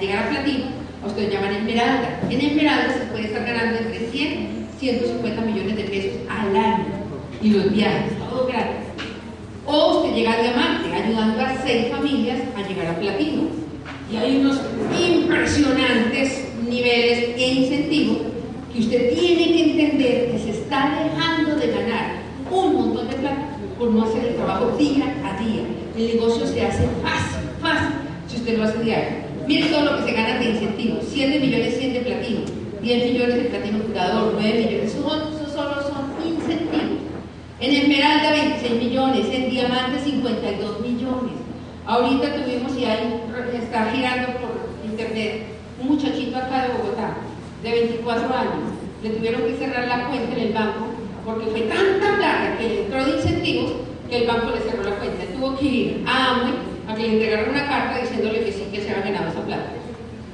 Llegar a platino, a usted llaman Esmeralda. En Esmeralda se puede estar ganando entre 100 150 millones de pesos al año. Y los viajes, todo gratis. O usted llega a diamante, ayudando a seis familias a llegar a platino. Y hay unos impresionantes niveles e incentivos que usted tiene que entender que se está dejando de ganar un montón de plata por no hacer el trabajo día a día. El negocio se hace fácil, fácil, si usted lo hace diario. Mire todo lo que se gana de incentivos, 100 de millones, 100 de platino, 10 millones de platino jugador, 9 millones, eso, solo son incentivos. En Esmeralda 26 millones, en Diamante 52 millones. Ahorita tuvimos y hay, está girando por internet un muchachito acá de Bogotá, de 24 años. Le tuvieron que cerrar la cuenta en el banco porque fue tanta plata que entró de incentivos que el banco le cerró la cuenta. Tuvo que ir a AMWE a que le entregaran una carta diciéndole que sí, que se había ganado esa plata.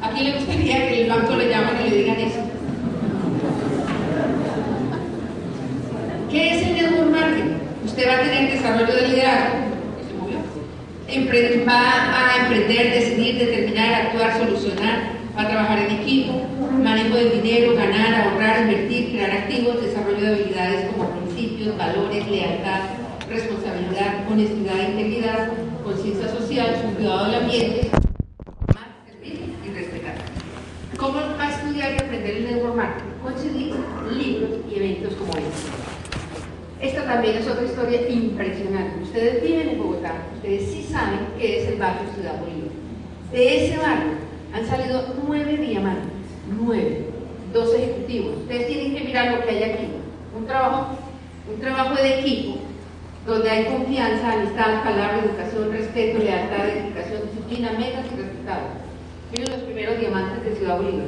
¿A quién le gustaría que el banco le llamen y le digan eso? ¿Qué es el network marketing? Usted va a tener desarrollo de liderazgo. Va a emprender, decidir, determinar, actuar, solucionar, va a trabajar en equipo, manejo del dinero, ganar, ahorrar, invertir, crear activos, desarrollo de habilidades como principios, valores, lealtad, responsabilidad, honestidad, integridad, conciencia social, cuidado del ambiente, amar, servir y respetar. ¿Cómo va a estudiar y aprender el network marketing? Conseguir libros y eventos como este. Esta también es otra historia impresionante. Ustedes viven en Bogotá, ustedes sí saben qué es el barrio Ciudad Bolívar. De ese barrio han salido nueve diamantes, nueve, dos ejecutivos. Ustedes tienen que mirar lo que hay aquí. Un trabajo, un trabajo de equipo donde hay confianza, amistad, palabra, educación, respeto, lealtad, dedicación, disciplina, metas y resultados. Miren los primeros diamantes de Ciudad Bolívar.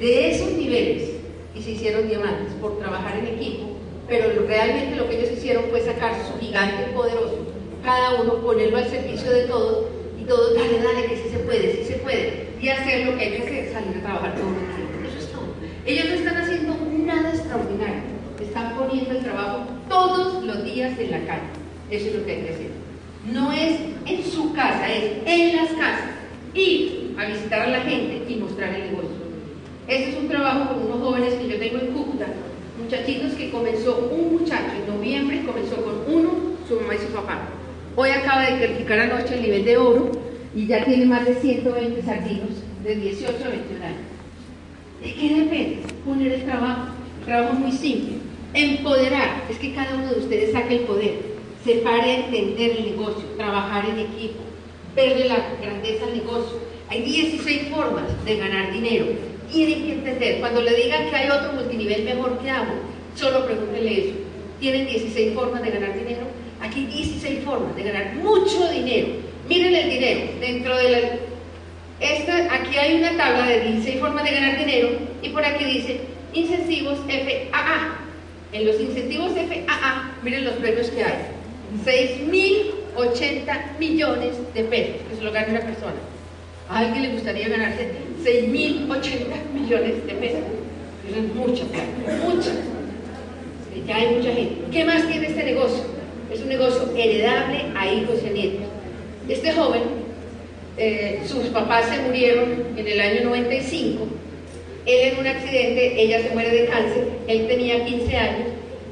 De esos niveles, y se hicieron diamantes por trabajar en equipo, pero realmente lo que ellos hicieron fue sacar su gigante poderoso, cada uno ponerlo al servicio de todos y todos, dale, dale, que sí se puede, sí se puede, y hacer lo que hay que salir a trabajar todo el tiempo. Eso es todo. Ellos no están haciendo están poniendo el trabajo todos los días en la calle. Eso es lo que hay que hacer. No es en su casa, es en las casas. Ir a visitar a la gente y mostrar el negocio. Ese es un trabajo con unos jóvenes que yo tengo en Cúcuta, muchachitos que comenzó un muchacho en noviembre, comenzó con uno, su mamá y su papá. Hoy acaba de calificar anoche el nivel de oro y ya tiene más de 120 sardinos de 18 a 21 años. ¿De qué depende? Poner el trabajo. Trabajo es muy simple. Empoderar. Es que cada uno de ustedes saque el poder. Se pare a entender el negocio, trabajar en equipo, verle la grandeza al negocio. Hay 16 formas de ganar dinero tienen que entender, cuando le digan que hay otro multinivel mejor que hago, solo pregúntele eso. Tienen 16 formas de ganar dinero. Aquí hay 16 formas de ganar mucho dinero. Miren el dinero. Dentro de la... Esta, aquí hay una tabla de 16 formas de ganar dinero y por aquí dice incentivos FAA. En los incentivos FAA, miren los premios que hay. 6.080 millones de pesos, que se lo gana una persona. ¿A alguien le gustaría ganarse 6.080 millones de pesos? Eso es mucha plata, mucha. Ya hay mucha gente. ¿Qué más tiene este negocio? es un negocio heredable a hijos y a nietos. Este joven, eh, sus papás se murieron en el año 95, él en un accidente, ella se muere de cáncer, él tenía 15 años,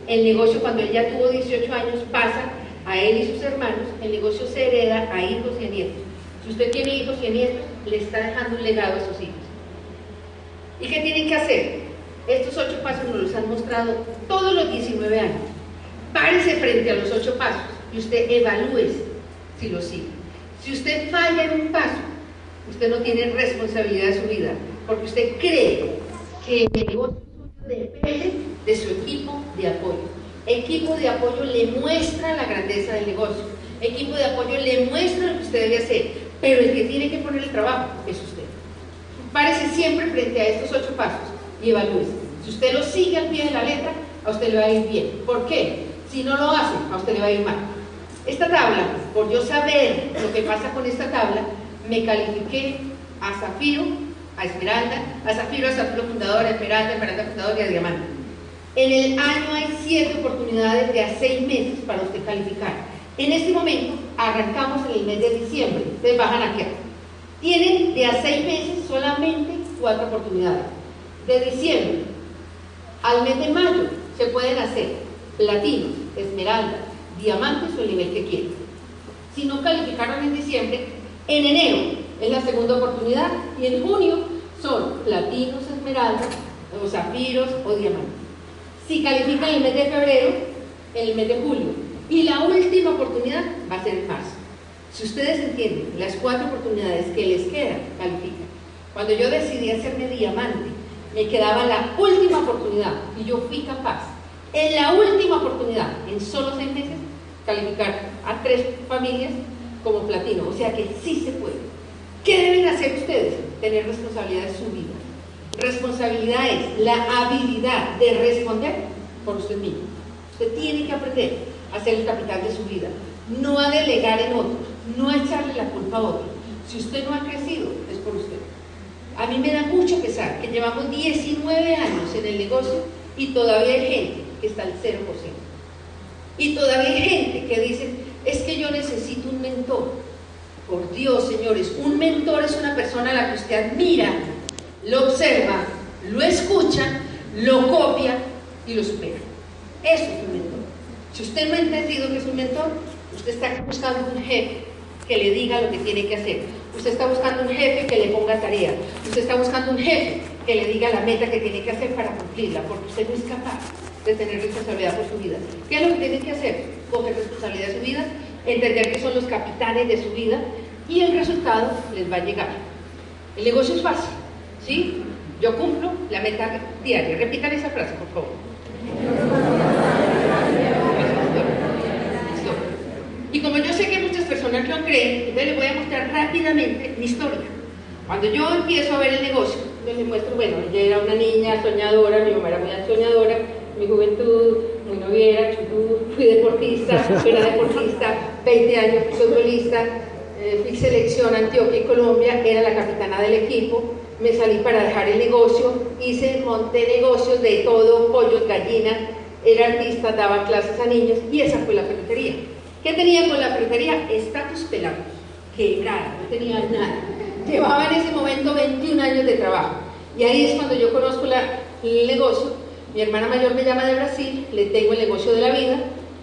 el negocio cuando él ya tuvo 18 años pasa a él y sus hermanos, el negocio se hereda a hijos y a nietos. Si usted tiene hijos y nietos, le está dejando un legado a sus hijos. ¿Y qué tienen que hacer? Estos ocho pasos nos los han mostrado todos los 19 años. Párese frente a los ocho pasos y usted evalúe si lo sigue. Si usted falla en un paso, usted no tiene responsabilidad de su vida, porque usted cree que el negocio depende de su equipo de apoyo. Equipo de apoyo le muestra la grandeza del negocio. Equipo de apoyo le muestra lo que usted debe hacer, pero el que tiene que poner el trabajo es usted. Párese siempre frente a estos ocho pasos y evalúe. Si usted lo sigue al pie de la letra, a usted le va a ir bien. ¿Por qué? Si no lo hace, a usted le va a ir mal. Esta tabla, por yo saber lo que pasa con esta tabla, me califiqué a Zafiro, a Esmeralda, a Zafiro, a Zafiro fundador, a Esmeralda, Esmeralda fundador y a Diamante. En el año hay siete oportunidades de a seis meses para usted calificar. En este momento arrancamos en el mes de diciembre. Ustedes bajan aquí. Tienen de a seis meses solamente cuatro oportunidades. De diciembre al mes de mayo se pueden hacer platinos, esmeralda, diamantes o el nivel que quieran. Si no calificaron en diciembre, en enero es la segunda oportunidad y en junio son platinos, esmeraldas, o zafiros o diamantes. Si califican el mes de febrero, el mes de julio. Y la última oportunidad va a ser en marzo. Si ustedes entienden las cuatro oportunidades que les quedan, califican. Cuando yo decidí hacerme diamante, me quedaba la última oportunidad y yo fui capaz, en la última oportunidad, en solo seis meses, calificar a tres familias como platino. O sea que sí se puede. ¿Qué deben hacer ustedes? Tener responsabilidad de su vida. Responsabilidad es la habilidad de responder por usted mismo. Usted tiene que aprender a ser el capital de su vida, no a delegar en otros, no a echarle la culpa a otros. Si usted no ha crecido, es por usted. A mí me da mucho pesar que llevamos 19 años en el negocio y todavía hay gente que está al 0%. Y todavía hay gente que dice, es que yo necesito un mentor. Por Dios, señores, un mentor es una persona a la que usted admira, lo observa, lo escucha, lo copia y lo supera. Eso es un mentor. Si usted no ha entendido que es un mentor, usted está buscando un jefe que le diga lo que tiene que hacer. Usted está buscando un jefe que le ponga tarea. Usted está buscando un jefe que le diga la meta que tiene que hacer para cumplirla, porque usted no es capaz de tener responsabilidad por su vida. ¿Qué es lo que tiene que hacer? Coger responsabilidad de su vida, entender que son los capitanes de su vida y el resultado les va a llegar. El negocio es fácil, ¿sí? Yo cumplo la meta diaria. Repitan esa frase, por favor. Y como yo sé que muchas personas no creen, entonces les voy a mostrar rápidamente mi historia. Cuando yo empiezo a ver el negocio, les muestro, bueno, yo era una niña soñadora, mi mamá era muy soñadora, mi juventud, muy noviera, fui deportista, era deportista, 20 años fui futbolista, eh, fui selección Antioquia y Colombia, era la capitana del equipo, me salí para dejar el negocio, hice, monté negocios de todo, pollos, gallinas, era artista, daba clases a niños y esa fue la peluquería. ¿Qué tenía con la peluquería? Estatus pelado, quebrada, no tenía nada. Llevaba en ese momento 21 años de trabajo. Y ahí es cuando yo conozco el negocio. Mi hermana mayor me llama de Brasil, le tengo el negocio de la vida,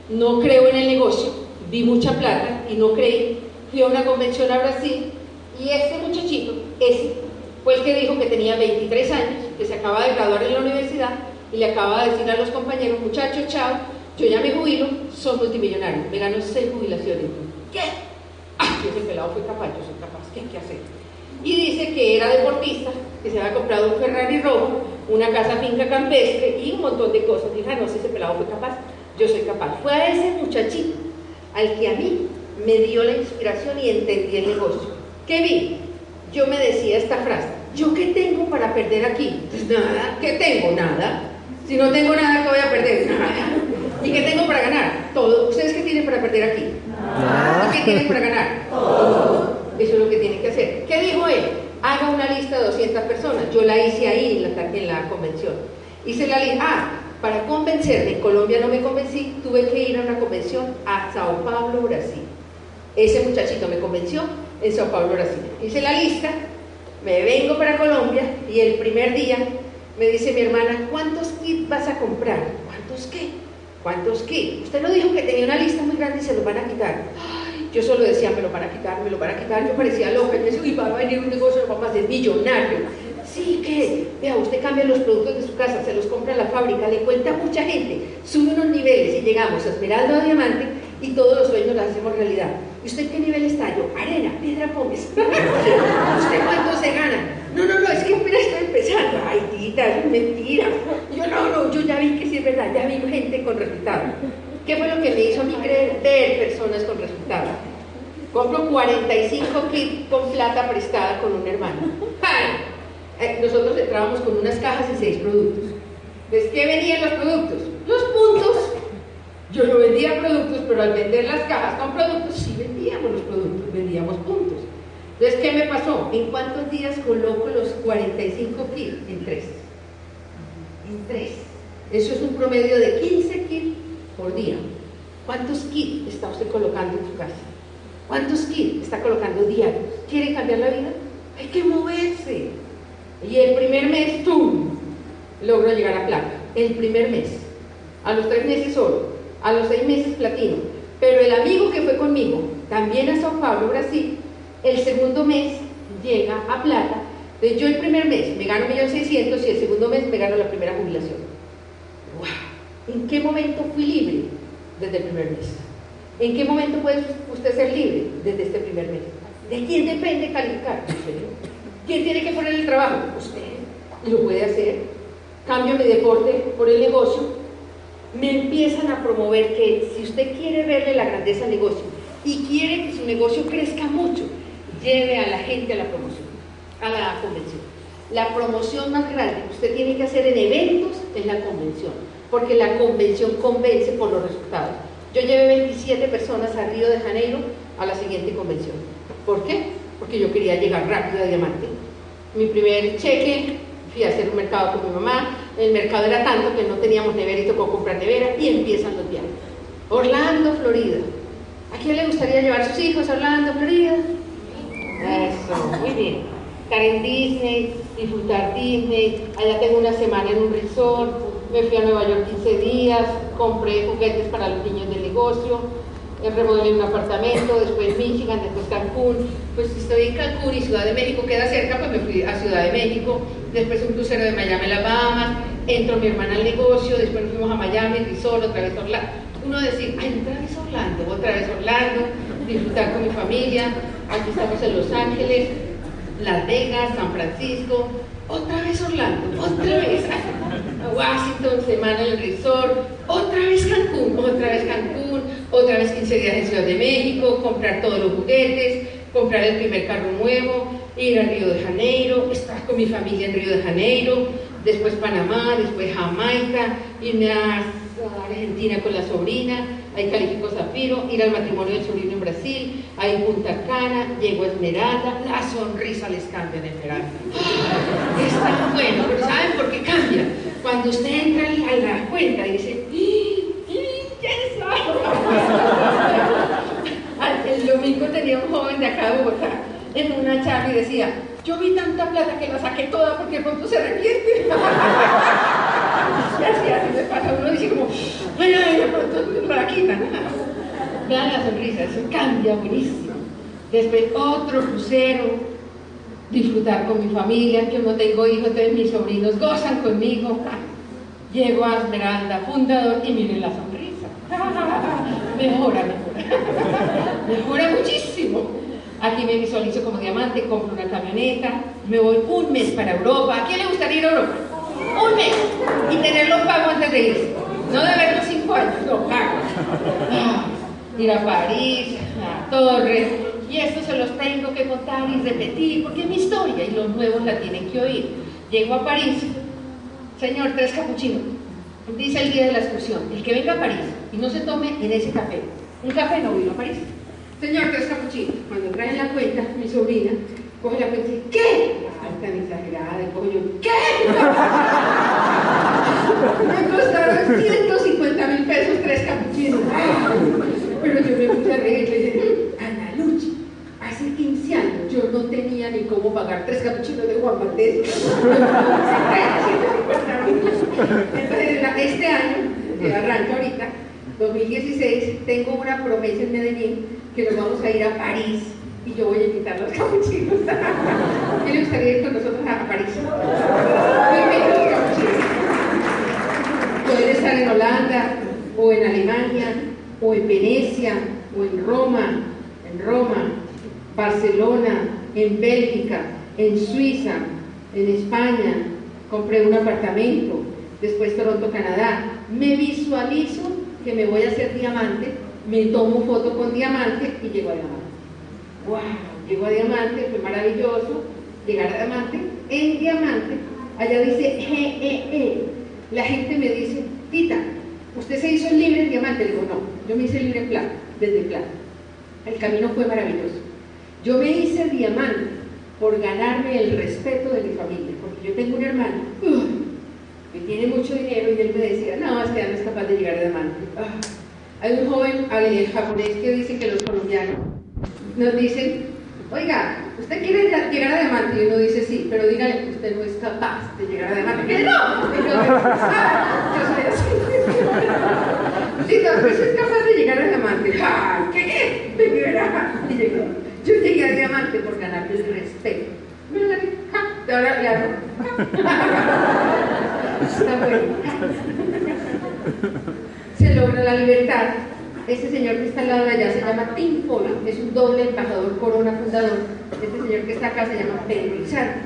no creo en el negocio, vi mucha plata y no creí. Fui a una convención a Brasil y este muchachito, ese, fue el que dijo que tenía 23 años, que se acaba de graduar en la universidad y le acaba de decir a los compañeros, muchachos, chao, yo ya me jubilo, soy multimillonario, me gano seis jubilaciones. ¿Qué? Ah, ese pelado fue capaz, yo soy capaz, ¿qué hay que hacer? Y dice que era deportista, que se había comprado un Ferrari rojo, una casa finca campestre y un montón de cosas. Dije, ah, no, si ese pelado fue capaz, yo soy capaz. Fue a ese muchachito al que a mí me dio la inspiración y entendí el negocio. ¿Qué vi? Yo me decía esta frase, ¿yo qué tengo para perder aquí? Pues nada, ¿qué tengo? Nada. Si no tengo nada, ¿qué voy a perder? Nada. ¿Y qué tengo para ganar? Todo. ¿Ustedes qué tienen para perder aquí? ¿Y qué tienen para ganar? Todo. Eso es lo que tienen que hacer. ¿Qué dijo él? Haga una lista de 200 personas. Yo la hice ahí en la, en la convención. Hice la lista. Ah, para convencerme, en Colombia no me convencí, tuve que ir a una convención a Sao Paulo, Brasil. Ese muchachito me convenció en Sao Paulo, Brasil. Hice la lista, me vengo para Colombia y el primer día me dice mi hermana, ¿cuántos kits vas a comprar? ¿Cuántos qué? ¿Cuántos kits? Usted no dijo que tenía una lista muy grande y se los van a quitar. Yo solo decía, me lo van a quitar, me lo van quitar. Yo parecía loca. Yo decía, uy, va a venir un negocio, vamos a millonario. Sí, que, vea, usted cambia los productos de su casa, se los compra a la fábrica, le cuenta a mucha gente, sube unos niveles y llegamos a Esmeralda o Diamante y todos los sueños los hacemos realidad. ¿Y usted qué nivel está? Yo, arena, piedra, pómez. ¿Usted cuánto se gana? No, no, no, es que apenas estoy empezando. Ay, tita, es mentira. Yo, no, no, yo ya vi que sí es verdad, ya vi gente con resultados. ¿Qué fue lo que me hizo a mí creer? Ver personas con resultados. Compro 45 kits con plata prestada con un hermano. Eh, nosotros entrábamos con unas cajas y seis productos. ¿De qué venían los productos? Los puntos. Yo no vendía productos, pero al vender las cajas con productos, sí vendíamos los productos, vendíamos puntos. Entonces, ¿qué me pasó? ¿En cuántos días coloco los 45 kits? En tres. En tres. Eso es un promedio de 15 kits por día. ¿Cuántos kits está usted colocando en su casa? ¿Cuántos kits está colocando diarios? ¿Quiere cambiar la vida? Hay que moverse. Y el primer mes, ¡tum! Logro llegar a plata. El primer mes. A los tres meses oro. A los seis meses platino. Pero el amigo que fue conmigo, también a Sao Paulo, Brasil, el segundo mes llega a plata. Entonces yo el primer mes me gano 1.600.000 y el segundo mes me gano la primera jubilación. ¿En qué momento fui libre? Desde el primer mes. ¿En qué momento puede usted ser libre? Desde este primer mes. ¿De quién depende calificar? ¿Quién tiene que poner el trabajo? Usted. Y lo puede hacer. Cambio mi deporte por el negocio. Me empiezan a promover que si usted quiere verle la grandeza al negocio y quiere que su negocio crezca mucho, lleve a la gente a la promoción, a la convención. La promoción más grande que usted tiene que hacer en eventos es la convención, porque la convención convence por los resultados. Yo llevé 27 personas a Río de Janeiro a la siguiente convención. ¿Por qué? Porque yo quería llegar rápido a Diamante. Mi primer cheque, fui a hacer un mercado con mi mamá, el mercado era tanto que no teníamos nevera y tocó comprar nevera y empiezan los viajes. Orlando, Florida. ¿A quién le gustaría llevar sus hijos a Orlando, Florida? Eso, muy bien. Estar en Disney, disfrutar Disney. Allá tengo una semana en un resort. Me fui a Nueva York 15 días. Compré juguetes para los niños del negocio. Remodelé un apartamento. Después Michigan, después Cancún. Pues estoy en Cancún y Ciudad de México queda cerca, pues me fui a Ciudad de México. Después un crucero de Miami, Alabama. Entró mi hermana al negocio. Después nos fuimos a Miami, resort, otra vez a Orlando. Uno decir, ay, otra vez Orlando, otra vez Orlando. Disfrutar con mi familia aquí estamos en Los Ángeles, Las Vegas, San Francisco, otra vez Orlando, otra vez Washington, semana en el resort, otra vez Cancún, otra vez Cancún, otra vez 15 días en Ciudad de México, comprar todos los juguetes, comprar el primer carro nuevo, ir a Río de Janeiro, estar con mi familia en Río de Janeiro, después Panamá, después Jamaica, irme a Argentina con la sobrina, ahí calificó Zafiro, ir al matrimonio del sobrino en Brasil, en Punta Cana, llegó Esmeralda, la sonrisa les cambia de Esmeralda. Está bueno, pero ¿saben por qué cambia? Cuando usted entra a la cuenta y dice, ¿qué es El domingo tenía un joven de acá de Bogotá en una charla y decía, yo vi tanta plata que la saqué toda porque pronto se arrepiente. y así, así me pasa, uno dice como, ay, ay, de pronto la quita. Vean la sonrisa, eso cambia buenísimo. Después otro crucero, disfrutar con mi familia, yo no tengo hijos, entonces mis sobrinos gozan conmigo. Llego a Esmeralda, fundador, y miren la sonrisa. mejora, mejora. mejora muchísimo. Aquí me visualizo como diamante, compro una camioneta, me voy un mes para Europa. ¿A quién le gustaría ir a Europa? Un mes. Y tenerlo pago antes de irse. No de verlo cinco años, lo pago. Ah, ir a París, a Torres. Y esto se los tengo que contar y repetir porque es mi historia y los nuevos la tienen que oír. Llego a París. Señor, tres capuchinos. Dice el día de la excursión, el que venga a París y no se tome en ese café. Un café no vino a París. Señor, tres capuchinos. Cuando traen la cuenta, mi sobrina coge la cuenta y dice, ¿qué? Ay, tan exagerada. Y coge yo, ¿qué? Me costaron 150 mil pesos, tres capuchinos. Pero yo me puse a reír y le dije, Ana Lucha, hace 15 años yo no tenía ni cómo pagar tres capuchinos de Juan. Entonces, este año, que arranca ahorita, 2016, tengo una promesa en Medellín que nos vamos a ir a París y yo voy a invitar los capuchinos. ¿Qué le gustaría ir con nosotros a París? Pueden estar en Holanda, o en Alemania, o en Venecia, o en Roma, en Roma, Barcelona, en Bélgica, en Suiza, en España. Compré un apartamento, después Toronto, Canadá. Me visualizo que me voy a hacer diamante, me tomo foto con diamante y llego a diamante. ¡Wow! Llego a diamante, fue maravilloso llegar a diamante. En diamante, allá dice GEE. La gente me dice, Tita, ¿usted se hizo libre en diamante? Le digo, no, yo me hice libre en plata, desde plata. El camino fue maravilloso. Yo me hice diamante por ganarme el respeto de mi familia, porque yo tengo un hermano que tiene mucho dinero y él me decía, no, es que no es capaz de llegar a diamante. Ah, hay un joven el japonés que dice que los colombianos nos dicen, oiga, ¿usted quiere llegar a diamante? Y uno dice sí, pero dígale que usted no es capaz de llegar a diamante. ¿Qué no? Y yo, soy es capaz de llegar a diamante. ¡Ah, ¿Qué? Me Y llegué. Yo llegué a diamante por ganarme el respeto. Mira, ahora le hago. Está bueno. Se logra la libertad este señor que está al lado de allá se llama Tim Foley, es un doble embajador corona fundador. Este señor que está acá se llama Pedro Lizardo.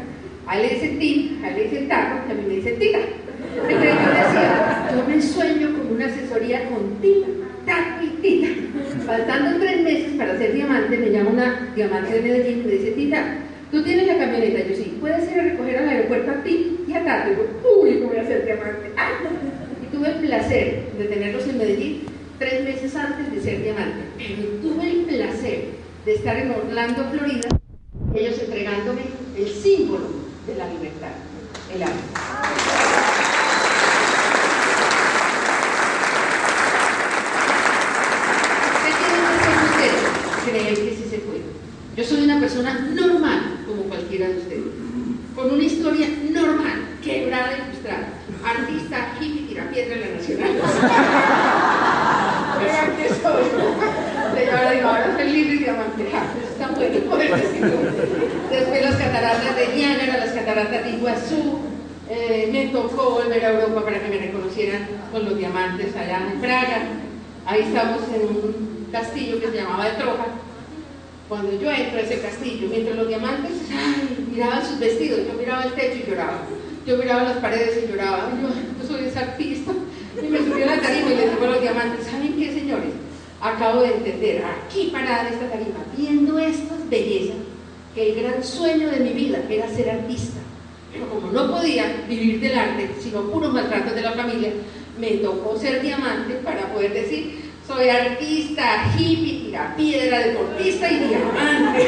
A él le dice Tim, a él le dice Taco, y a mí me dice Tita. Entonces yo decía, yo me sueño con una asesoría con Tim, Taco y Tita. Faltando tres meses para ser diamante, me llama una diamante de Medellín y me dice, Tita, ¿tú tienes la camioneta? Yo sí, ¿puedes ir a recoger al aeropuerto a ti y a Tato? Y yo, uy, ¿cómo voy a ser diamante? Y tuve el placer de tenerlos en Medellín tres meses antes de ser diamante. Pero tuve el placer de estar en Orlando, Florida, ellos entregándome el símbolo de la libertad, el arte. ¿Qué tienen que hacer ustedes? Creer que sí se puede. Yo soy una persona normal, como cualquiera de ustedes, con una historia normal, quebrada y frustrada. Artista, hippie, tirapiedra en la nacional. vean que soy. Yo ahora digo, ahora soy libre y diamante. Está bueno poder decirlo. Después las cataratas de Niágara, las cataratas de Iguazú. Eh, me tocó volver a Europa para que me reconocieran con los diamantes allá en Praga. Ahí estamos en un castillo que se llamaba de Troja. Cuando yo entro a ese castillo, mientras los diamantes ay, miraban sus vestidos, yo miraba el techo y lloraba. Yo miraba las paredes y lloraba. Yo, yo soy ese artista y me subió a la tarima y le digo a los diamantes, ¿saben qué, señores? Entender, aquí parada en esta tarima, viendo estas bellezas, que el gran sueño de mi vida era ser artista. Pero como no podía vivir del arte, sino puros maltratos de la familia, me tocó ser diamante para poder decir, soy artista, hippie, tira piedra, deportista y diamante.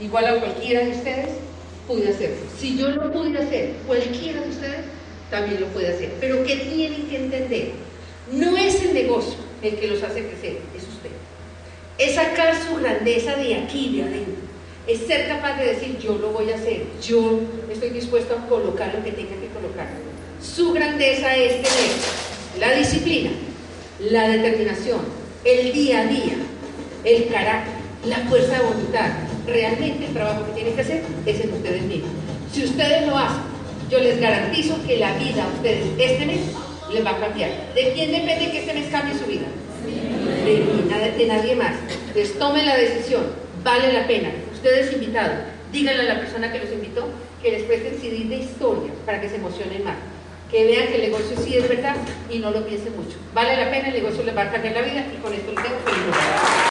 igual a cualquiera de ustedes, pude hacerlo. Si yo lo pude hacer, cualquiera de ustedes también lo puede hacer. Pero ¿qué tienen que entender? No es el negocio el que los hace crecer, es usted. Es sacar su grandeza de aquí, de adentro. Es ser capaz de decir, yo lo voy a hacer, yo estoy dispuesto a colocar lo que tenga que colocar. Su grandeza es tener la disciplina, la determinación, el día a día, el carácter, la fuerza de voluntad. Realmente el trabajo que tienen que hacer es en ustedes mismos. Si ustedes lo hacen, yo les garantizo que la vida a ustedes este mes les va a cambiar. ¿De quién depende que este mes cambie su vida? De nadie más. Entonces tomen la decisión, vale la pena. Ustedes invitados, díganle a la persona que los invitó que les presten CD de historias para que se emocionen más. Que vean que el negocio sí es verdad y no lo piensen mucho. Vale la pena, el negocio les va a cambiar la vida y con esto les tengo feliz.